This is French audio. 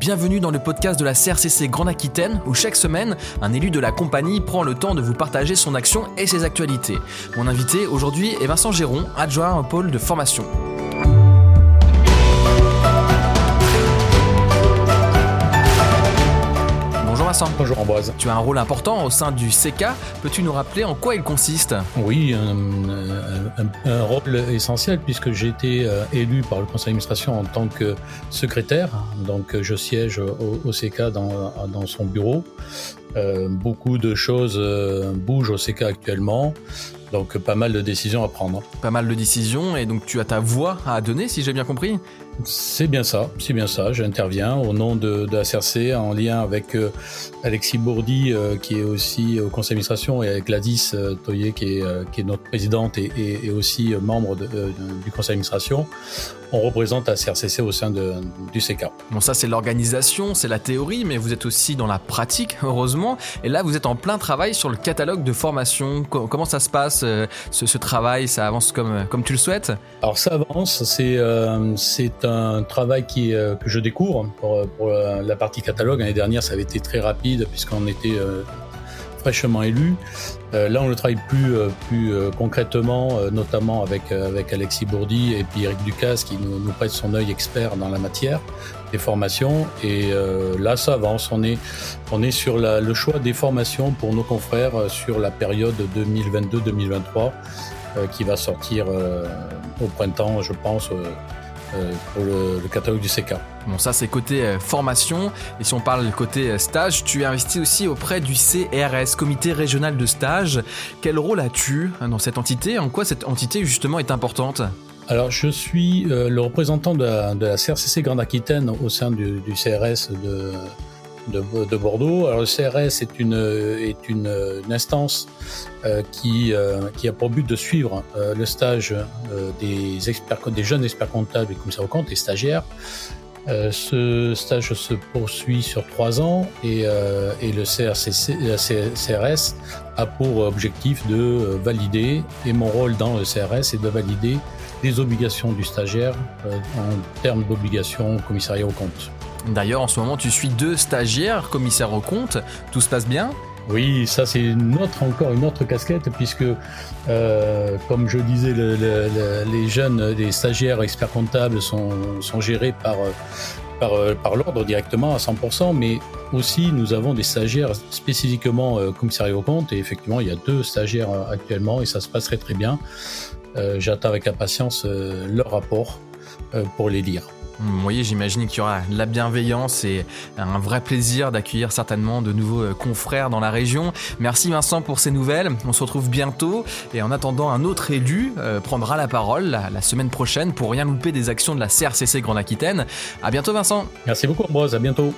bienvenue dans le podcast de la CRCC Grande Aquitaine où chaque semaine, un élu de la compagnie prend le temps de vous partager son action et ses actualités. Mon invité aujourd'hui est Vincent Géron, adjoint au pôle de formation. Bonjour Ambroise. Tu as un rôle important au sein du CECA. Peux-tu nous rappeler en quoi il consiste? Oui, un, rôle essentiel puisque j'ai été euh, élu par le conseil d'administration en tant que secrétaire. Donc je siège au, CECA dans, dans, son bureau. Euh, beaucoup de choses euh, bougent au CECA actuellement. Donc pas mal de décisions à prendre. Pas mal de décisions et donc tu as ta voix à donner si j'ai bien compris? C'est bien ça, c'est bien ça. J'interviens au nom de, de, la CRC en lien avec euh, Alexis Bourdi euh, qui est aussi au conseil d'administration et avec Gladys euh, Toyer qui est, qui est notre présidente et, et, aussi membre du conseil d'administration on représente la CRCC au sein de, du CK. Bon, ça c'est l'organisation, c'est la théorie, mais vous êtes aussi dans la pratique, heureusement. Et là, vous êtes en plein travail sur le catalogue de formation. Comment ça se passe, euh, ce, travail? Ça avance comme, comme tu le souhaites? Alors ça avance, c'est euh, c'est un travail qui, euh, que je découvre pour, pour la partie catalogue. L'année dernière, ça avait été très rapide puisqu'on était fraîchement élu. Euh, là, on le travaille plus, euh, plus euh, concrètement, notamment avec, avec Alexis Bourdi et puis Eric Ducasse qui nous, prête son œil expert dans la matière des formations. Et là, ça avance. On est, on est sur le choix des formations pour nos confrères sur la période 2022-2023 qui va sortir au printemps, je pense euh, pour le, catalogue du CK. Bon, ça c'est côté euh, formation. Et si on parle côté euh, stage, tu es investi aussi auprès du CRS, Comité régional de stage. Quel rôle as-tu dans cette entité? En quoi cette entité justement est importante? Alors, je suis le représentant de la, de la, CRCC Grande Aquitaine au sein du, du CRS de, de, Bordeaux. Alors le CRS est une, est une, instance euh, qui, euh, qui a pour but de suivre euh, le stage des, experts, des jeunes experts comptables et commissaires aux comptes, les stagiaires. ce stage se poursuit sur trois ans et, et le CRCC, CRS a pour objectif de valider, et mon rôle dans le CRS est de valider les obligations du stagiaire en termes d'obligations commissariat aux comptes. D'ailleurs, en ce moment, tu suis deux stagiaires, commissaires au compte. Tout se passe bien? Oui, ça c'est une autre, encore une autre casquette, puisque, euh, comme je disais, les jeunes, les stagiaires experts comptables sont, gérés par, par, par l'ordre directement à 100%, mais aussi nous avons des stagiaires spécifiquement euh, commissariat au compte, et effectivement, il y a deux stagiaires euh, actuellement, et ça se passerait très bien. J'attends avec impatience leur rapport pour les lire. Vous voyez, j'imagine qu'il y aura de la bienveillance et un vrai plaisir d'accueillir certainement de nouveaux euh, confrères dans la région. Merci Vincent pour ces nouvelles. On se retrouve bientôt et en attendant, un autre élu euh, prendra la parole la, semaine prochaine pour rien louper des actions de la CRCC Grande Aquitaine. À bientôt Vincent. Merci beaucoup Ambroise, à bientôt.